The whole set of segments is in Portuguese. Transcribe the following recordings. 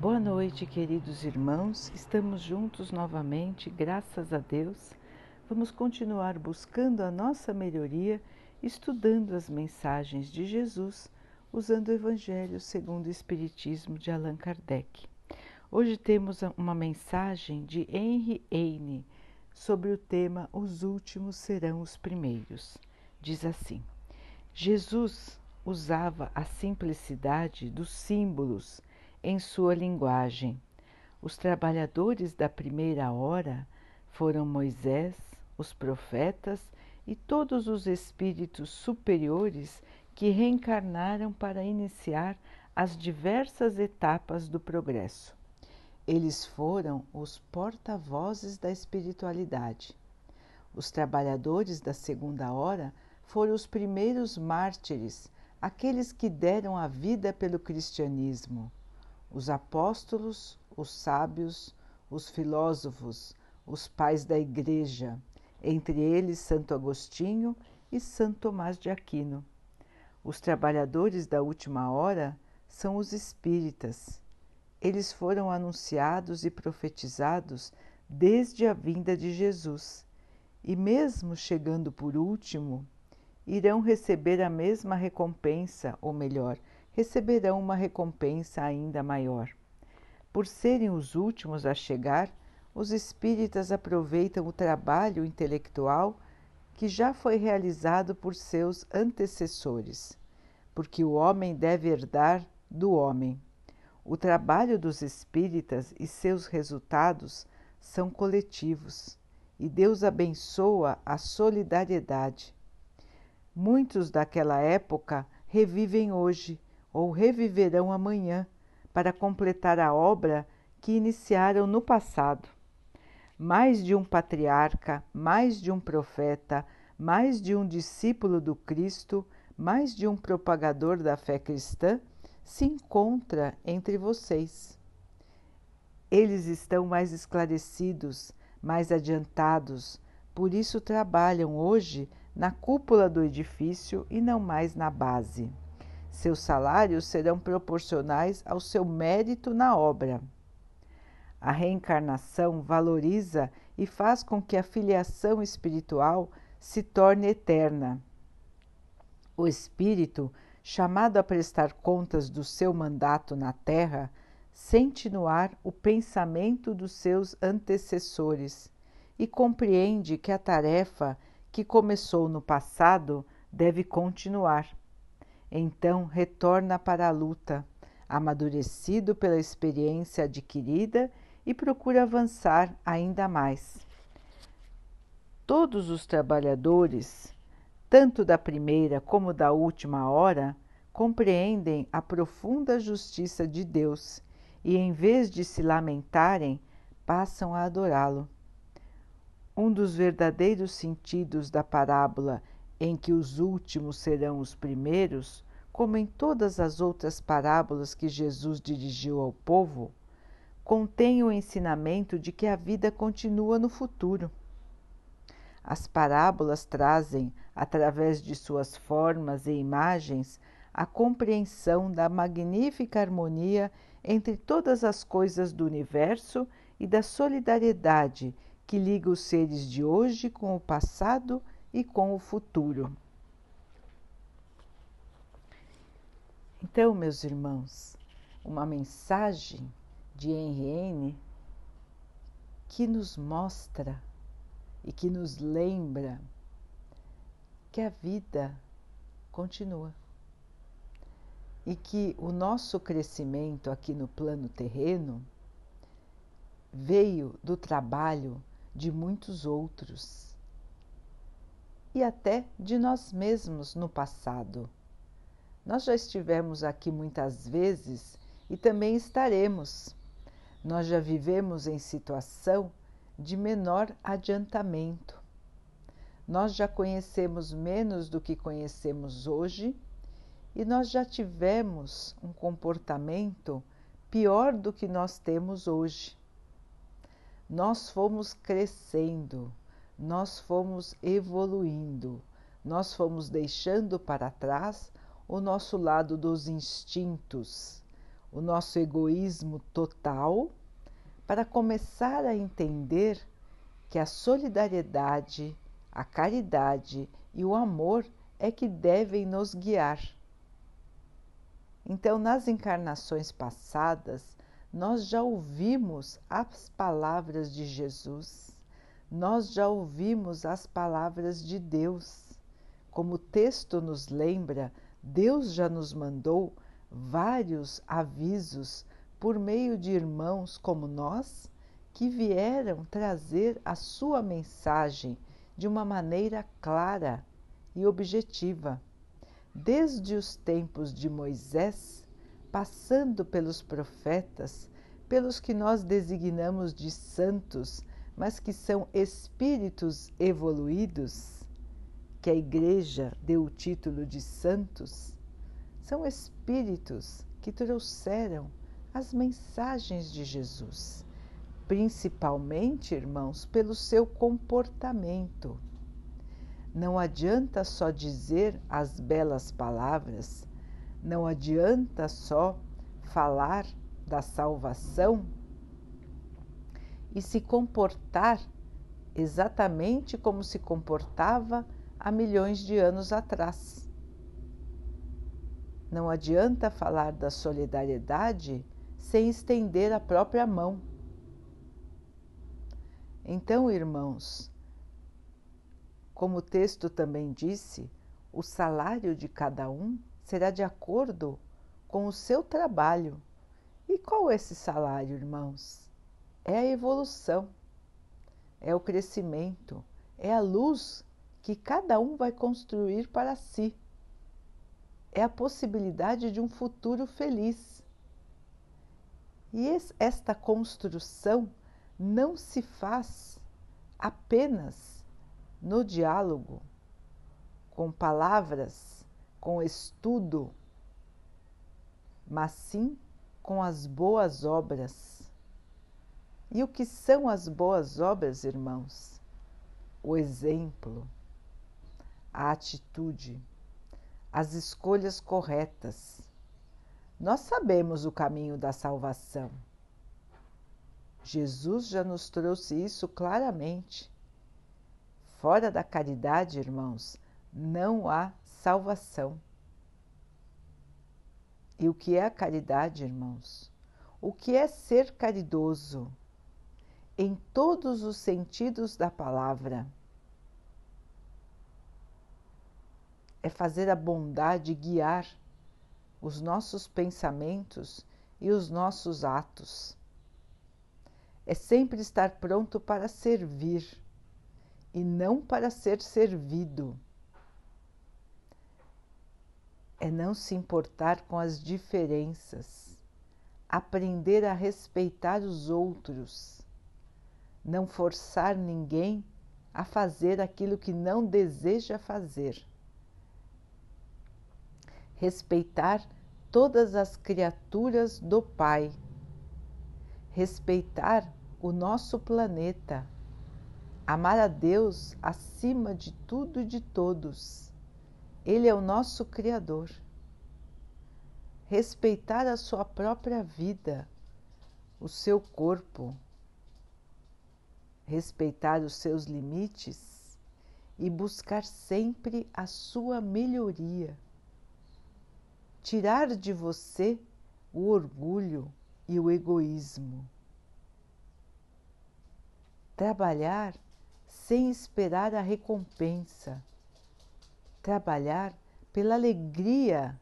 Boa noite, queridos irmãos. Estamos juntos novamente, graças a Deus. Vamos continuar buscando a nossa melhoria, estudando as mensagens de Jesus, usando o Evangelho segundo o Espiritismo de Allan Kardec. Hoje temos uma mensagem de Henry Heine sobre o tema Os últimos serão os primeiros. Diz assim: Jesus usava a simplicidade dos símbolos em sua linguagem. Os trabalhadores da primeira hora foram Moisés, os profetas e todos os espíritos superiores que reencarnaram para iniciar as diversas etapas do progresso. Eles foram os porta-vozes da espiritualidade. Os trabalhadores da segunda hora foram os primeiros mártires, aqueles que deram a vida pelo cristianismo os apóstolos, os sábios, os filósofos, os pais da Igreja, entre eles Santo Agostinho e Santo Tomás de Aquino. Os trabalhadores da última hora são os espíritas. Eles foram anunciados e profetizados desde a vinda de Jesus, e mesmo chegando por último, irão receber a mesma recompensa, ou melhor, receberão uma recompensa ainda maior. Por serem os últimos a chegar, os espíritas aproveitam o trabalho intelectual que já foi realizado por seus antecessores, porque o homem deve herdar do homem. O trabalho dos espíritas e seus resultados são coletivos, e Deus abençoa a solidariedade. Muitos daquela época revivem hoje ou reviverão amanhã para completar a obra que iniciaram no passado. Mais de um patriarca, mais de um profeta, mais de um discípulo do Cristo, mais de um propagador da fé cristã se encontra entre vocês. Eles estão mais esclarecidos, mais adiantados, por isso trabalham hoje na cúpula do edifício e não mais na base. Seus salários serão proporcionais ao seu mérito na obra. A reencarnação valoriza e faz com que a filiação espiritual se torne eterna. O espírito, chamado a prestar contas do seu mandato na Terra, sente no ar o pensamento dos seus antecessores e compreende que a tarefa que começou no passado deve continuar então retorna para a luta, amadurecido pela experiência adquirida e procura avançar ainda mais. Todos os trabalhadores, tanto da primeira como da última hora, compreendem a profunda justiça de Deus e, em vez de se lamentarem, passam a adorá-lo. Um dos verdadeiros sentidos da parábola em que os últimos serão os primeiros, como em todas as outras parábolas que Jesus dirigiu ao povo, contém o ensinamento de que a vida continua no futuro. As parábolas trazem, através de suas formas e imagens, a compreensão da magnífica harmonia entre todas as coisas do universo e da solidariedade que liga os seres de hoje com o passado e com o futuro. Então, meus irmãos, uma mensagem de Henriene que nos mostra e que nos lembra que a vida continua e que o nosso crescimento aqui no plano terreno veio do trabalho de muitos outros e até de nós mesmos no passado. Nós já estivemos aqui muitas vezes e também estaremos. Nós já vivemos em situação de menor adiantamento. Nós já conhecemos menos do que conhecemos hoje e nós já tivemos um comportamento pior do que nós temos hoje. Nós fomos crescendo, nós fomos evoluindo, nós fomos deixando para trás o nosso lado dos instintos, o nosso egoísmo total, para começar a entender que a solidariedade, a caridade e o amor é que devem nos guiar. Então, nas encarnações passadas, nós já ouvimos as palavras de Jesus, nós já ouvimos as palavras de Deus. Como o texto nos lembra, Deus já nos mandou vários avisos por meio de irmãos como nós que vieram trazer a sua mensagem de uma maneira clara e objetiva. Desde os tempos de Moisés, passando pelos profetas, pelos que nós designamos de santos, mas que são espíritos evoluídos, que a Igreja deu o título de santos, são espíritos que trouxeram as mensagens de Jesus, principalmente, irmãos, pelo seu comportamento. Não adianta só dizer as belas palavras, não adianta só falar da salvação e se comportar exatamente como se comportava há milhões de anos atrás. Não adianta falar da solidariedade sem estender a própria mão. Então, irmãos, como o texto também disse, o salário de cada um será de acordo com o seu trabalho. E qual é esse salário, irmãos? É a evolução, é o crescimento, é a luz que cada um vai construir para si. É a possibilidade de um futuro feliz. E esta construção não se faz apenas no diálogo, com palavras, com estudo, mas sim com as boas obras. E o que são as boas obras, irmãos? O exemplo a atitude, as escolhas corretas. Nós sabemos o caminho da salvação. Jesus já nos trouxe isso claramente. Fora da caridade, irmãos, não há salvação. E o que é a caridade, irmãos? O que é ser caridoso? Em todos os sentidos da palavra é fazer a bondade guiar os nossos pensamentos e os nossos atos. É sempre estar pronto para servir e não para ser servido. É não se importar com as diferenças, aprender a respeitar os outros, não forçar ninguém a fazer aquilo que não deseja fazer respeitar todas as criaturas do Pai, respeitar o nosso planeta, amar a Deus acima de tudo e de todos. Ele é o nosso Criador. Respeitar a sua própria vida, o seu corpo, respeitar os seus limites e buscar sempre a sua melhoria tirar de você o orgulho e o egoísmo. Trabalhar sem esperar a recompensa. Trabalhar pela alegria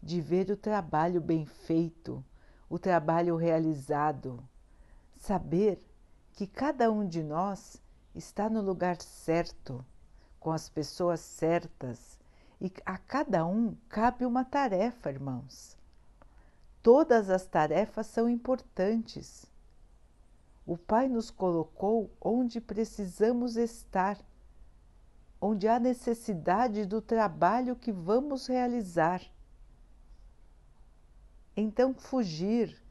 de ver o trabalho bem feito, o trabalho realizado. Saber que cada um de nós está no lugar certo, com as pessoas certas e a cada um cabe uma tarefa, irmãos. Todas as tarefas são importantes. O Pai nos colocou onde precisamos estar, onde há necessidade do trabalho que vamos realizar. Então, fugir,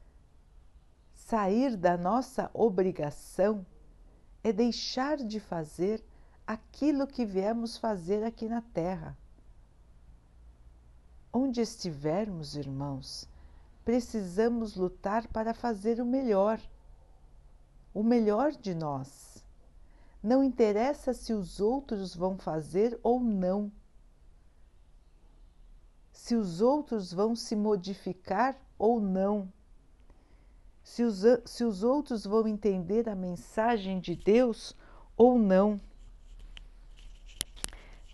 sair da nossa obrigação é deixar de fazer aquilo que viemos fazer aqui na Terra. Onde estivermos, irmãos, precisamos lutar para fazer o melhor, o melhor de nós. Não interessa se os outros vão fazer ou não, se os outros vão se modificar ou não, se os, se os outros vão entender a mensagem de Deus ou não.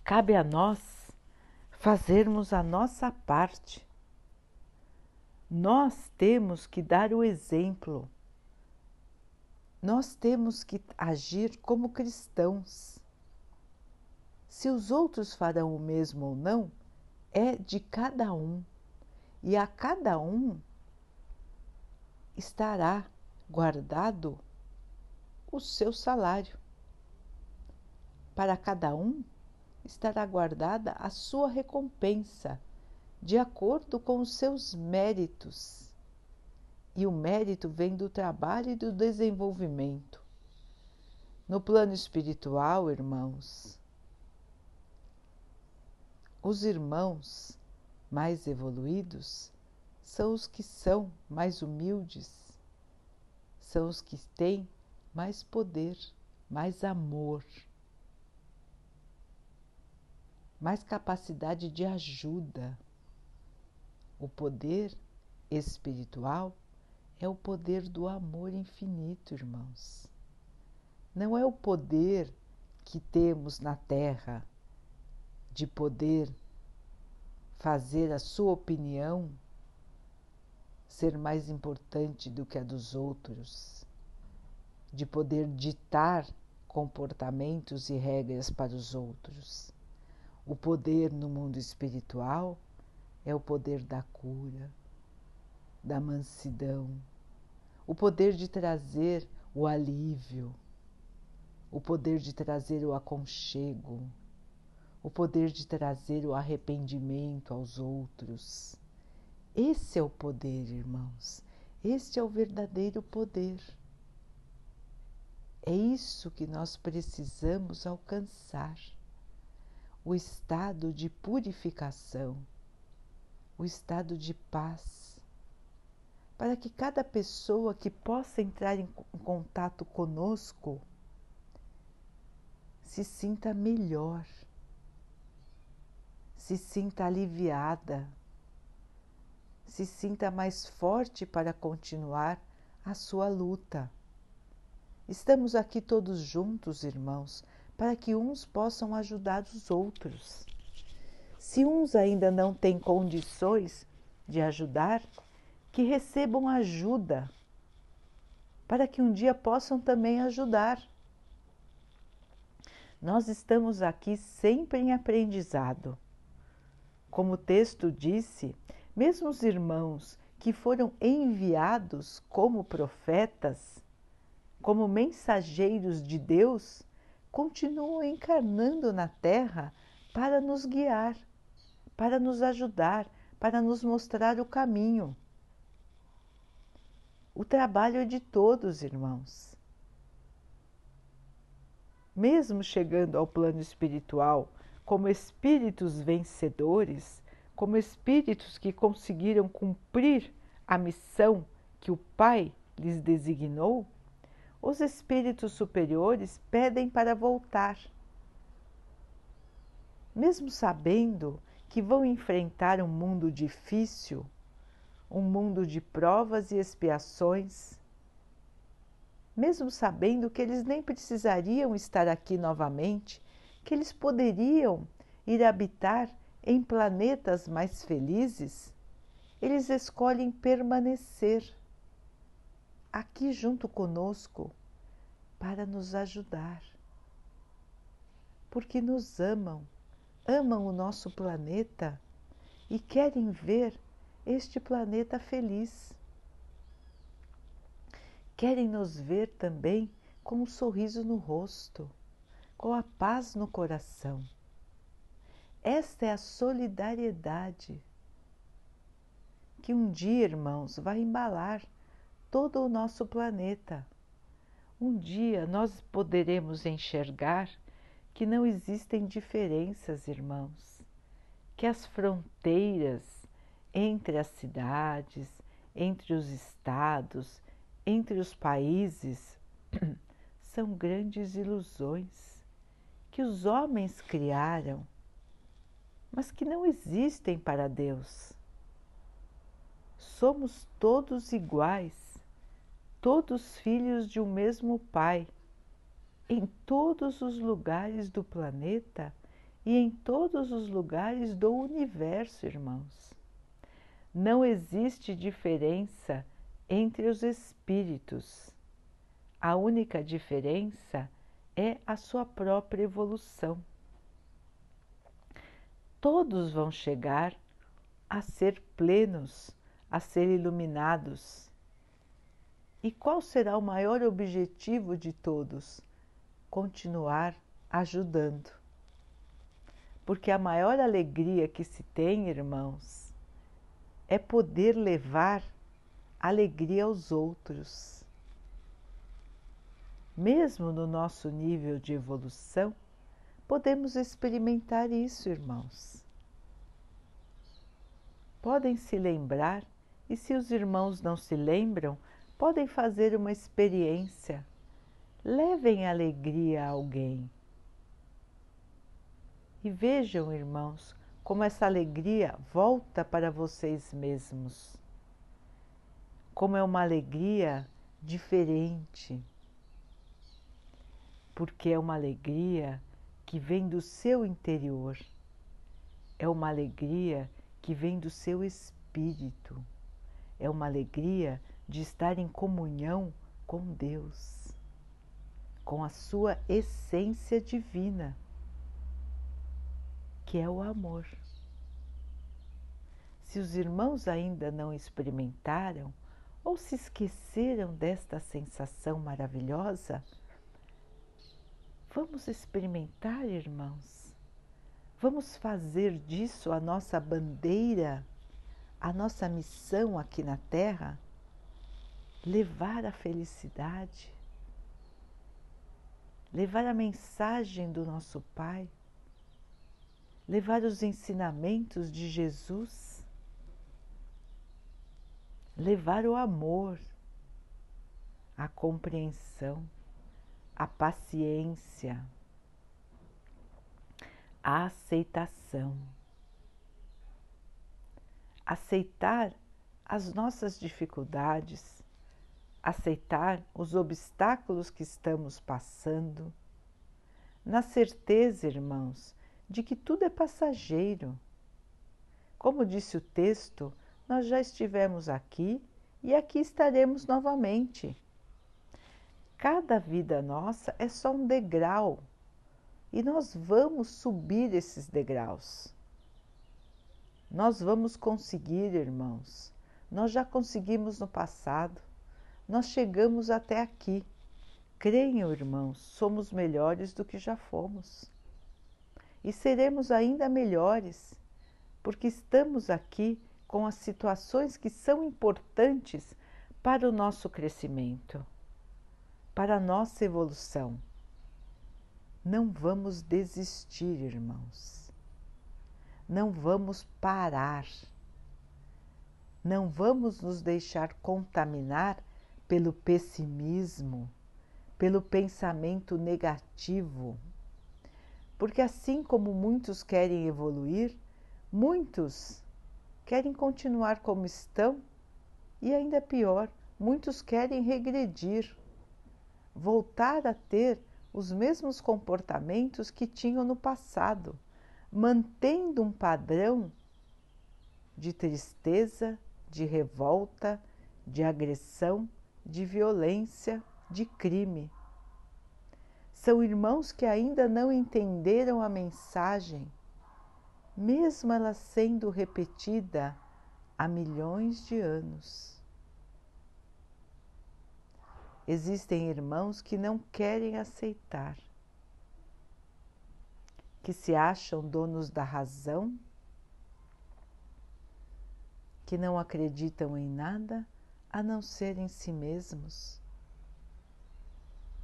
Cabe a nós fazermos a nossa parte nós temos que dar o exemplo. Nós temos que agir como cristãos. Se os outros farão o mesmo ou não, é de cada um. E a cada um estará guardado o seu salário. Para cada um estará guardada a sua recompensa de acordo com os seus méritos. E o mérito vem do trabalho e do desenvolvimento. No plano espiritual, irmãos, os irmãos mais evoluídos são os que são mais humildes, são os que têm mais poder, mais amor, mais capacidade de ajuda o poder espiritual é o poder do amor infinito, irmãos. Não é o poder que temos na Terra de poder fazer a sua opinião ser mais importante do que a dos outros, de poder ditar comportamentos e regras para os outros. O poder no mundo espiritual é o poder da cura, da mansidão, o poder de trazer o alívio, o poder de trazer o aconchego, o poder de trazer o arrependimento aos outros. Esse é o poder, irmãos. Este é o verdadeiro poder. É isso que nós precisamos alcançar o estado de purificação o estado de paz, para que cada pessoa que possa entrar em contato conosco se sinta melhor, se sinta aliviada, se sinta mais forte para continuar a sua luta. Estamos aqui todos juntos, irmãos, para que uns possam ajudar os outros. Se uns ainda não têm condições de ajudar, que recebam ajuda, para que um dia possam também ajudar. Nós estamos aqui sempre em aprendizado. Como o texto disse, mesmo os irmãos que foram enviados como profetas, como mensageiros de Deus, continuam encarnando na Terra para nos guiar para nos ajudar, para nos mostrar o caminho. O trabalho é de todos, irmãos. Mesmo chegando ao plano espiritual como espíritos vencedores, como espíritos que conseguiram cumprir a missão que o Pai lhes designou, os espíritos superiores pedem para voltar. Mesmo sabendo que vão enfrentar um mundo difícil, um mundo de provas e expiações, mesmo sabendo que eles nem precisariam estar aqui novamente, que eles poderiam ir habitar em planetas mais felizes, eles escolhem permanecer aqui junto conosco para nos ajudar, porque nos amam amam o nosso planeta e querem ver este planeta feliz. Querem nos ver também com um sorriso no rosto, com a paz no coração. Esta é a solidariedade que um dia, irmãos, vai embalar todo o nosso planeta. Um dia nós poderemos enxergar que não existem diferenças, irmãos, que as fronteiras entre as cidades, entre os estados, entre os países, são grandes ilusões que os homens criaram, mas que não existem para Deus. Somos todos iguais, todos filhos de um mesmo Pai, em todos os lugares do planeta e em todos os lugares do universo, irmãos. Não existe diferença entre os espíritos. A única diferença é a sua própria evolução. Todos vão chegar a ser plenos, a ser iluminados. E qual será o maior objetivo de todos? Continuar ajudando. Porque a maior alegria que se tem, irmãos, é poder levar alegria aos outros. Mesmo no nosso nível de evolução, podemos experimentar isso, irmãos. Podem se lembrar, e se os irmãos não se lembram, podem fazer uma experiência. Levem alegria a alguém. E vejam, irmãos, como essa alegria volta para vocês mesmos. Como é uma alegria diferente. Porque é uma alegria que vem do seu interior. É uma alegria que vem do seu espírito. É uma alegria de estar em comunhão com Deus, com a sua essência divina que é o amor. Se os irmãos ainda não experimentaram ou se esqueceram desta sensação maravilhosa, vamos experimentar, irmãos. Vamos fazer disso a nossa bandeira, a nossa missão aqui na Terra, levar a felicidade, levar a mensagem do nosso Pai? Levar os ensinamentos de Jesus, levar o amor, a compreensão, a paciência, a aceitação. Aceitar as nossas dificuldades, aceitar os obstáculos que estamos passando, na certeza, irmãos, de que tudo é passageiro. Como disse o texto, nós já estivemos aqui e aqui estaremos novamente. Cada vida nossa é só um degrau e nós vamos subir esses degraus. Nós vamos conseguir, irmãos. Nós já conseguimos no passado. Nós chegamos até aqui. Creiam, irmãos, somos melhores do que já fomos e seremos ainda melhores, porque estamos aqui com as situações que são importantes para o nosso crescimento, para a nossa evolução. Não vamos desistir, irmãos. Não vamos parar. Não vamos nos deixar contaminar pelo pessimismo, pelo pensamento negativo porque assim como muitos querem evoluir, muitos querem continuar como estão e ainda pior, muitos querem regredir, voltar a ter os mesmos comportamentos que tinham no passado, mantendo um padrão de tristeza, de revolta, de agressão, de violência, de crime. São irmãos que ainda não entenderam a mensagem, mesmo ela sendo repetida há milhões de anos. Existem irmãos que não querem aceitar, que se acham donos da razão, que não acreditam em nada a não ser em si mesmos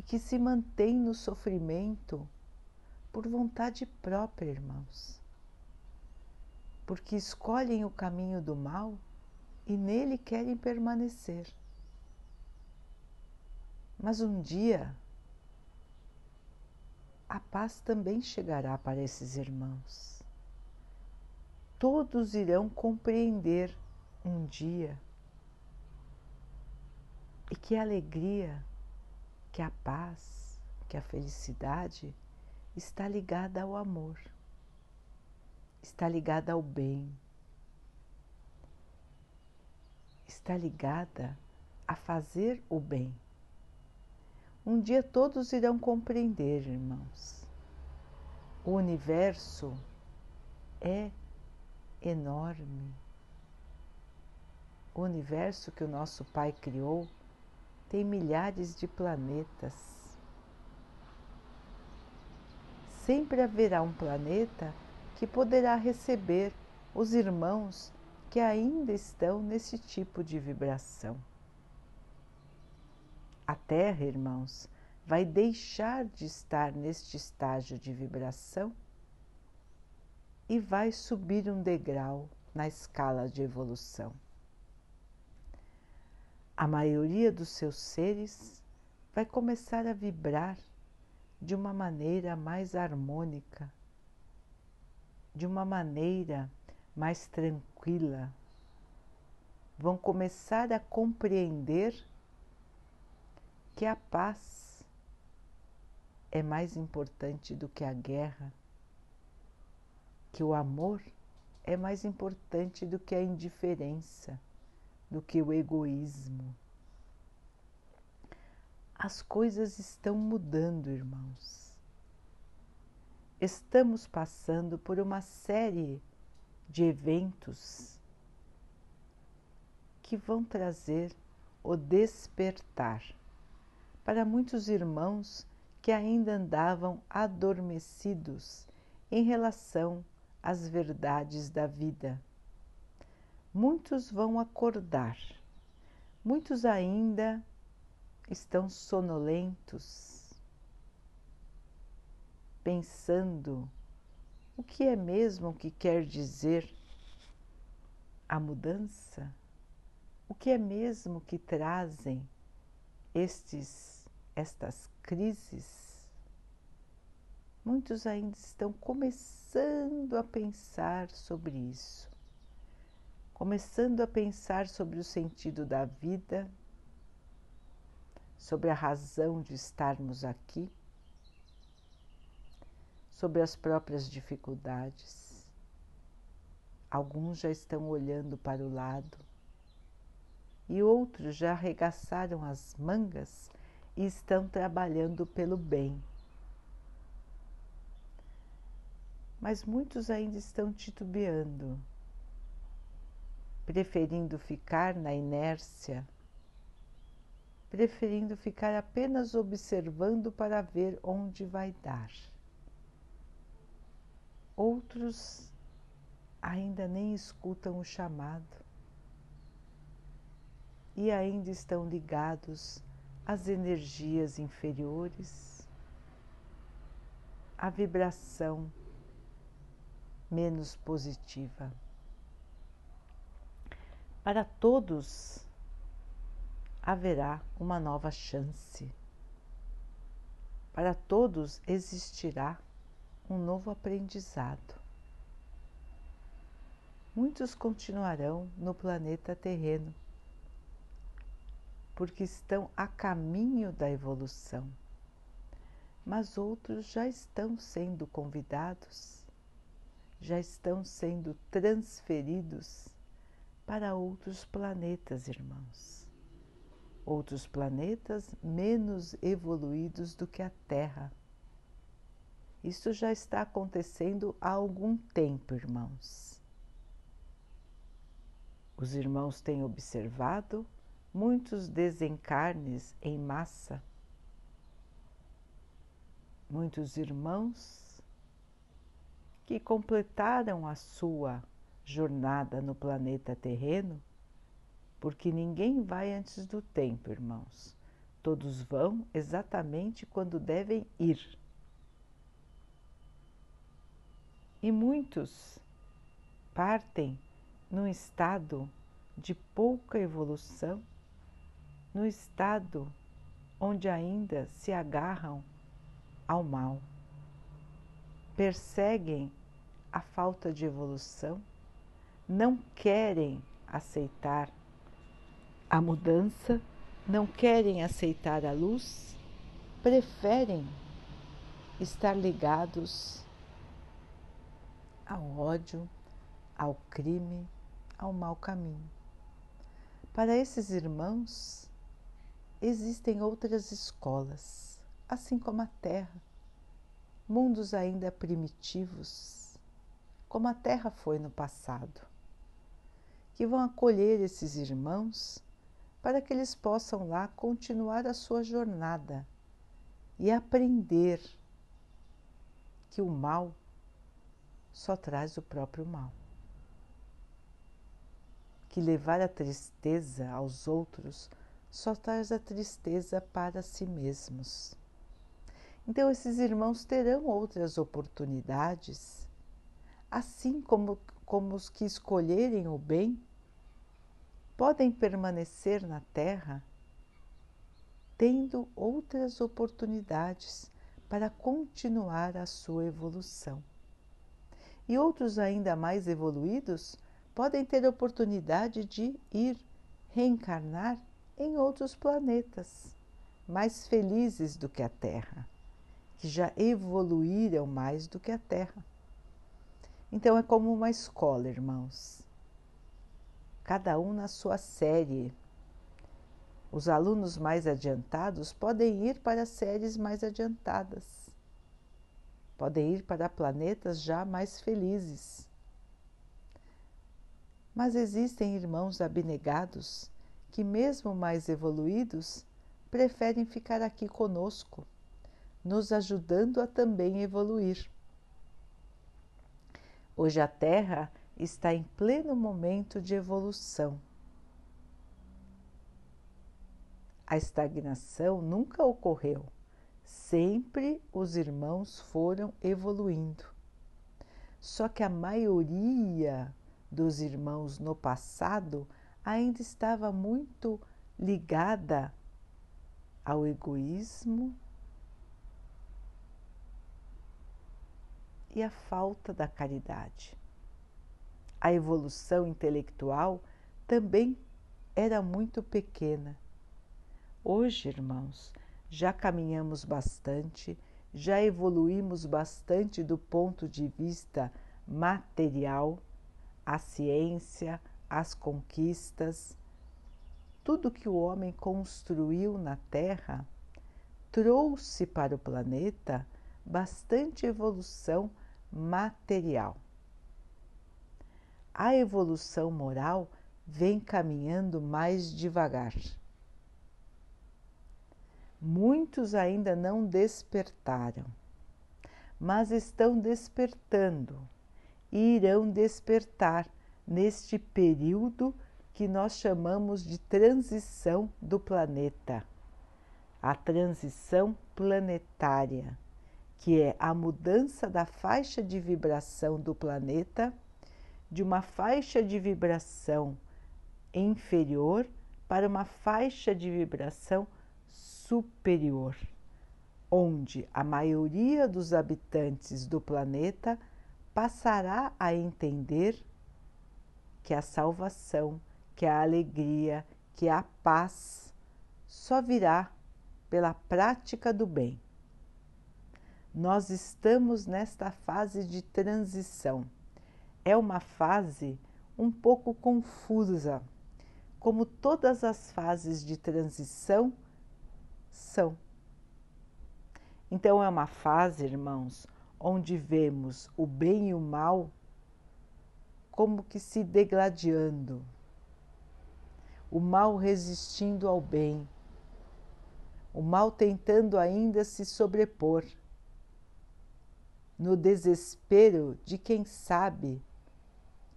que se mantém no sofrimento por vontade própria, irmãos, porque escolhem o caminho do mal e nele querem permanecer. Mas um dia a paz também chegará para esses irmãos. Todos irão compreender um dia e que a alegria, que a paz, que a felicidade está ligada ao amor, está ligada ao bem, está ligada a fazer o bem. Um dia todos irão compreender, irmãos. O universo é enorme. O universo que o nosso Pai criou tem milhares de planetas. Sempre haverá um planeta que poderá receber os irmãos que ainda estão nesse tipo de vibração. A Terra, irmãos, vai deixar de estar neste estágio de vibração e vai subir um degrau na escala de evolução. A maioria dos seus seres vai começar a vibrar de uma maneira mais harmônica, de uma maneira mais tranquila. Vão começar a compreender que a paz é mais importante do que a guerra, que o amor é mais importante do que a indiferença, do que o egoísmo. As coisas estão mudando, irmãos. Estamos passando por uma série de eventos que vão trazer o despertar para muitos irmãos que ainda andavam adormecidos em relação às verdades da vida. Muitos vão acordar, muitos ainda estão sonolentos, pensando o que é mesmo que quer dizer a mudança, o que é mesmo que trazem estes estas crises, muitos ainda estão começando a pensar sobre isso, começando a pensar sobre o sentido da vida, sobre a razão de estarmos aqui, sobre as próprias dificuldades. Alguns já estão olhando para o lado e outros já arregaçaram as mangas estão trabalhando pelo bem. Mas muitos ainda estão titubeando, preferindo ficar na inércia, preferindo ficar apenas observando para ver onde vai dar. Outros ainda nem escutam o chamado e ainda estão ligados as energias inferiores, a vibração menos positiva. Para todos haverá uma nova chance. Para todos existirá um novo aprendizado. Muitos continuarão no planeta terreno porque estão a caminho da evolução, mas outros já estão sendo convidados, já estão sendo transferidos para outros planetas, irmãos. Outros planetas menos evoluídos do que a Terra. Isso já está acontecendo há algum tempo, irmãos. Os irmãos têm observado muitos desencarnes em massa, muitos irmãos que completaram a sua jornada no planeta terreno, porque ninguém vai antes do tempo, irmãos. Todos vão exatamente quando devem ir. E muitos partem num estado de pouca evolução, no estado onde ainda se agarram ao mal, perseguem a falta de evolução, não querem aceitar a mudança, não querem aceitar a luz, preferem estar ligados ao ódio, ao crime, ao mau caminho. Para esses irmãos, existem outras escolas, assim como a Terra, mundos ainda primitivos, como a Terra foi no passado, que vão acolher esses irmãos para que eles possam lá continuar a sua jornada e aprender que o mal só traz o próprio mal. Que levar a tristeza aos outros só traz a tristeza para si mesmos. Então, esses irmãos terão outras oportunidades, assim como, como os que escolherem o bem podem permanecer na Terra, tendo outras oportunidades para continuar a sua evolução. E outros ainda mais evoluídos podem ter oportunidade de ir reencarnar em outros planetas mais felizes do que a Terra, que já evoluíram mais do que a Terra. Então é como uma escola, irmãos. Cada um na sua série. Os alunos mais adiantados podem ir para séries mais adiantadas. Podem ir para planetas já mais felizes. Mas existem irmãos abnegados que, mesmo mais evoluídos, preferem ficar aqui conosco, nos ajudando a também evoluir. Hoje a Terra está em pleno momento de evolução. A estagnação nunca ocorreu, sempre os irmãos foram evoluindo. Só que a maioria dos irmãos no passado ainda estava muito ligada ao egoísmo e à falta da caridade. A evolução intelectual também era muito pequena. Hoje, irmãos, já caminhamos bastante, já evoluímos bastante do ponto de vista material, a ciência, as conquistas, tudo que o homem construiu na Terra trouxe para o planeta bastante evolução material. A evolução moral vem caminhando mais devagar. Muitos ainda não despertaram, mas estão despertando e irão despertar neste período que nós chamamos de transição do planeta, a transição planetária, que é a mudança da faixa de vibração do planeta de uma faixa de vibração inferior para uma faixa de vibração superior, onde a maioria dos habitantes do planeta passará a entender que a salvação, que a alegria, que a paz só virá pela prática do bem. Nós estamos nesta fase de transição. É uma fase um pouco confusa, como todas as fases de transição são. Então, é uma fase, irmãos, onde vemos o bem e o mal como que se degladiando, o mal resistindo ao bem, o mal tentando ainda se sobrepor, no desespero de quem sabe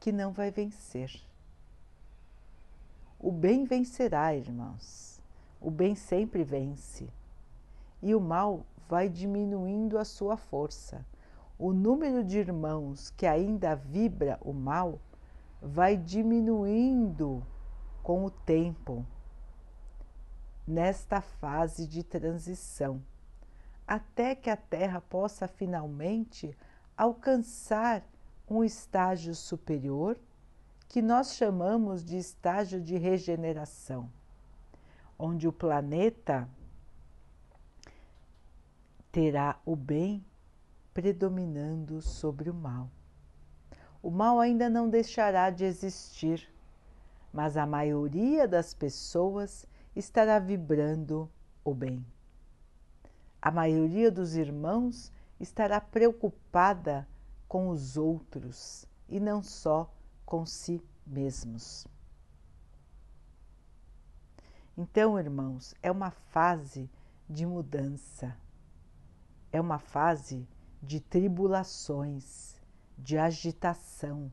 que não vai vencer. O bem vencerá, irmãos. O bem sempre vence. E o mal vai diminuindo a sua força o número de irmãos que ainda vibra o mal vai diminuindo com o tempo, nesta fase de transição, até que a Terra possa finalmente alcançar um estágio superior que nós chamamos de estágio de regeneração, onde o planeta terá o bem predominando sobre o mal. O mal ainda não deixará de existir, mas a maioria das pessoas estará vibrando o bem. A maioria dos irmãos estará preocupada com os outros e não só com si mesmos. Então, irmãos, é uma fase de mudança, é uma fase de tribulações, de agitação.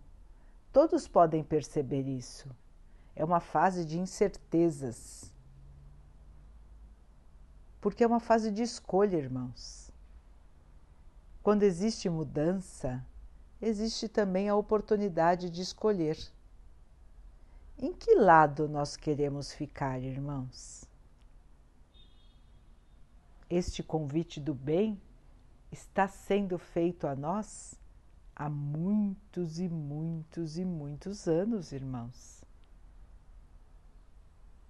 Todos podem perceber isso. É uma fase de incertezas. Porque é uma fase de escolha, irmãos. Quando existe mudança, existe também a oportunidade de escolher. Em que lado nós queremos ficar, irmãos? Este convite do bem está sendo feito a nós há muitos e muitos e muitos anos, irmãos.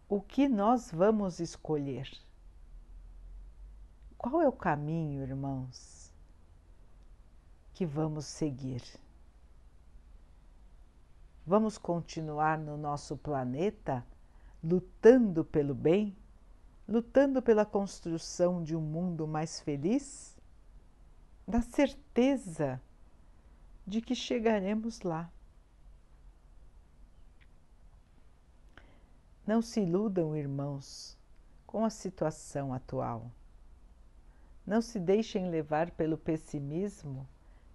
O que nós vamos escolher? Qual é o caminho, irmãos? que vamos seguir. Vamos continuar no nosso planeta lutando pelo bem, lutando pela construção de um mundo mais feliz, na certeza de que chegaremos lá. Não se iludam, irmãos, com a situação atual. Não se deixem levar pelo pessimismo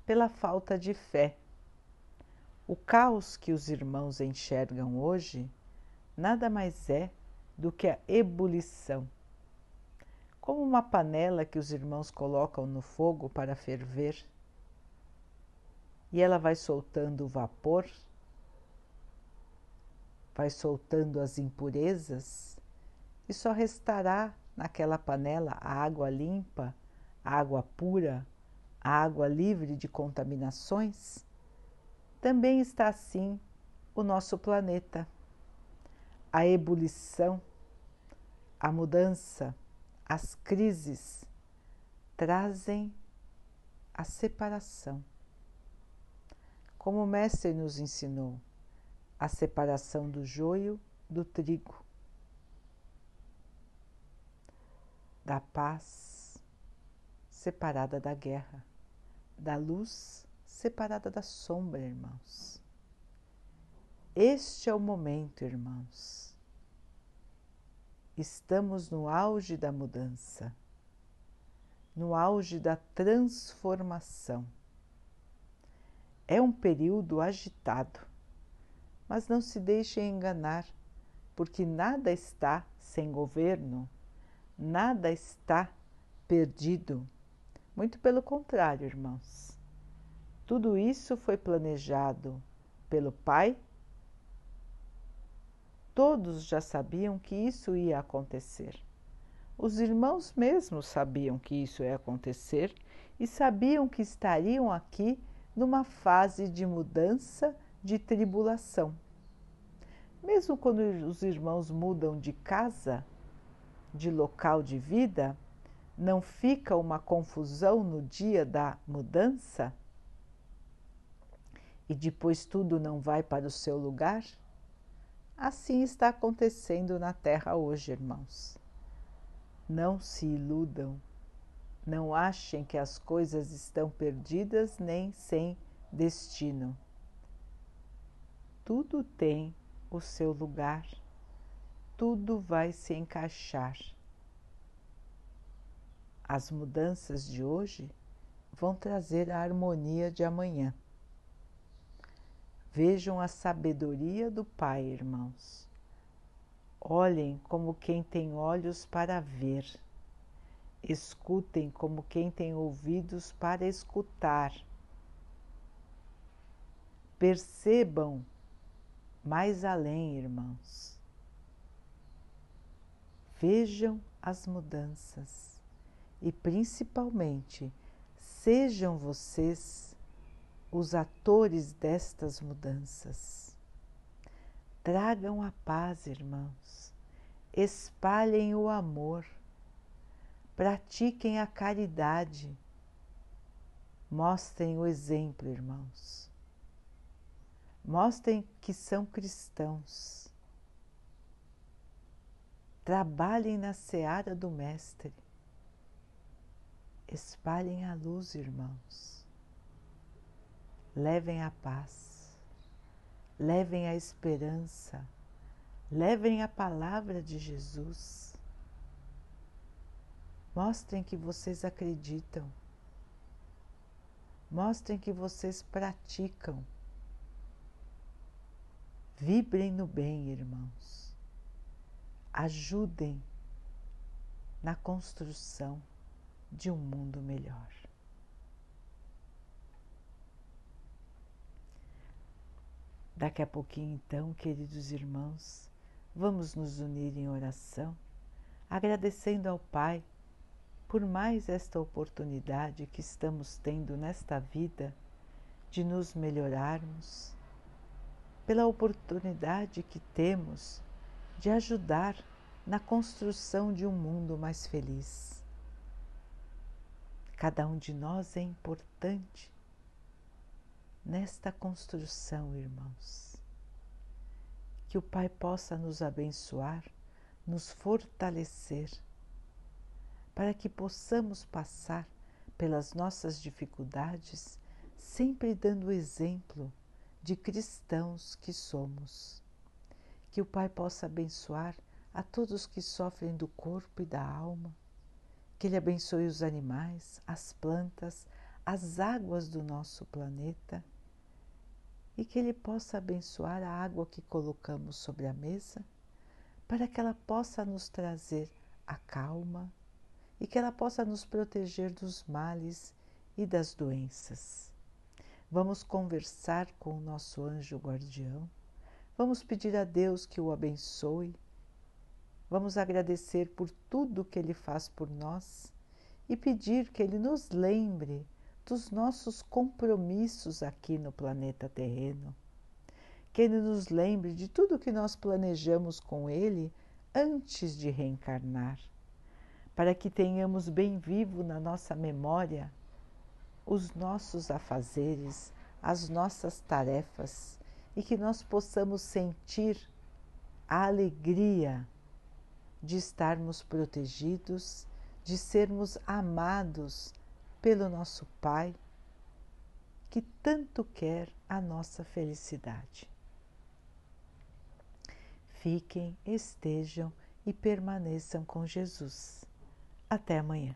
pela falta de fé. O caos que os irmãos enxergam hoje nada mais é do que a ebulição. Como uma panela que os irmãos colocam no fogo para ferver e ela vai soltando o vapor, vai soltando as impurezas e só restará naquela panela a água limpa, a água pura, a água livre de contaminações, também está assim o nosso planeta. A ebulição, a mudança, as crises trazem a separação. Como o Mestre nos ensinou, a separação do joio do trigo, da paz separada da guerra da luz separada da sombra, irmãos. Este é o momento, irmãos. Estamos no auge da mudança, no auge da transformação. É um período agitado, mas não se deixem enganar, porque nada está sem governo, nada está perdido muito pelo contrário, irmãos. Tudo isso foi planejado pelo Pai. Todos já sabiam que isso ia acontecer. Os irmãos mesmos sabiam que isso ia acontecer e sabiam que estariam aqui numa fase de mudança, de tribulação. Mesmo quando os irmãos mudam de casa, de local de vida, não fica uma confusão no dia da mudança? E depois tudo não vai para o seu lugar? Assim está acontecendo na Terra hoje, irmãos. Não se iludam, não achem que as coisas estão perdidas nem sem destino. Tudo tem o seu lugar, tudo vai se encaixar as mudanças de hoje vão trazer a harmonia de amanhã. Vejam a sabedoria do Pai, irmãos. Olhem como quem tem olhos para ver. Escutem como quem tem ouvidos para escutar. Percebam mais além, irmãos. vejam as mudanças e, principalmente, sejam vocês os atores destas mudanças. Tragam a paz, irmãos, espalhem o amor, pratiquem a caridade, mostrem o exemplo, irmãos. Mostrem que são cristãos. Trabalhem na seara do Mestre. Espalhem a luz, irmãos. Levem a paz. Levem a esperança. Levem a palavra de Jesus. Mostrem que vocês acreditam. Mostrem que vocês praticam. Vibrem no bem, irmãos. Ajudem na construção de um mundo melhor. Daqui a pouquinho, então, queridos irmãos, vamos nos unir em oração, agradecendo ao Pai por mais esta oportunidade que estamos tendo nesta vida de nos melhorarmos, pela oportunidade que temos de ajudar na construção de um mundo mais feliz. Cada um de nós é importante nesta construção, irmãos. Que o Pai possa nos abençoar, nos fortalecer, para que possamos passar pelas nossas dificuldades, sempre dando o exemplo de cristãos que somos. Que o Pai possa abençoar a todos que sofrem do corpo e da alma, que Ele abençoe os animais, as plantas, as águas do nosso planeta e que Ele possa abençoar a água que colocamos sobre a mesa, para que ela possa nos trazer a calma e que ela possa nos proteger dos males e das doenças. Vamos conversar com o nosso anjo guardião, vamos pedir a Deus que o abençoe, vamos agradecer por tudo que Ele faz por nós e pedir que Ele nos lembre dos nossos compromissos aqui no planeta terreno. Que Ele nos lembre de tudo que nós planejamos com Ele antes de reencarnar, para que tenhamos bem vivo na nossa memória os nossos afazeres, as nossas tarefas e que nós possamos sentir a alegria de estarmos protegidos, de sermos amados pelo nosso Pai, que tanto quer a nossa felicidade. Fiquem, estejam e permaneçam com Jesus. Até amanhã.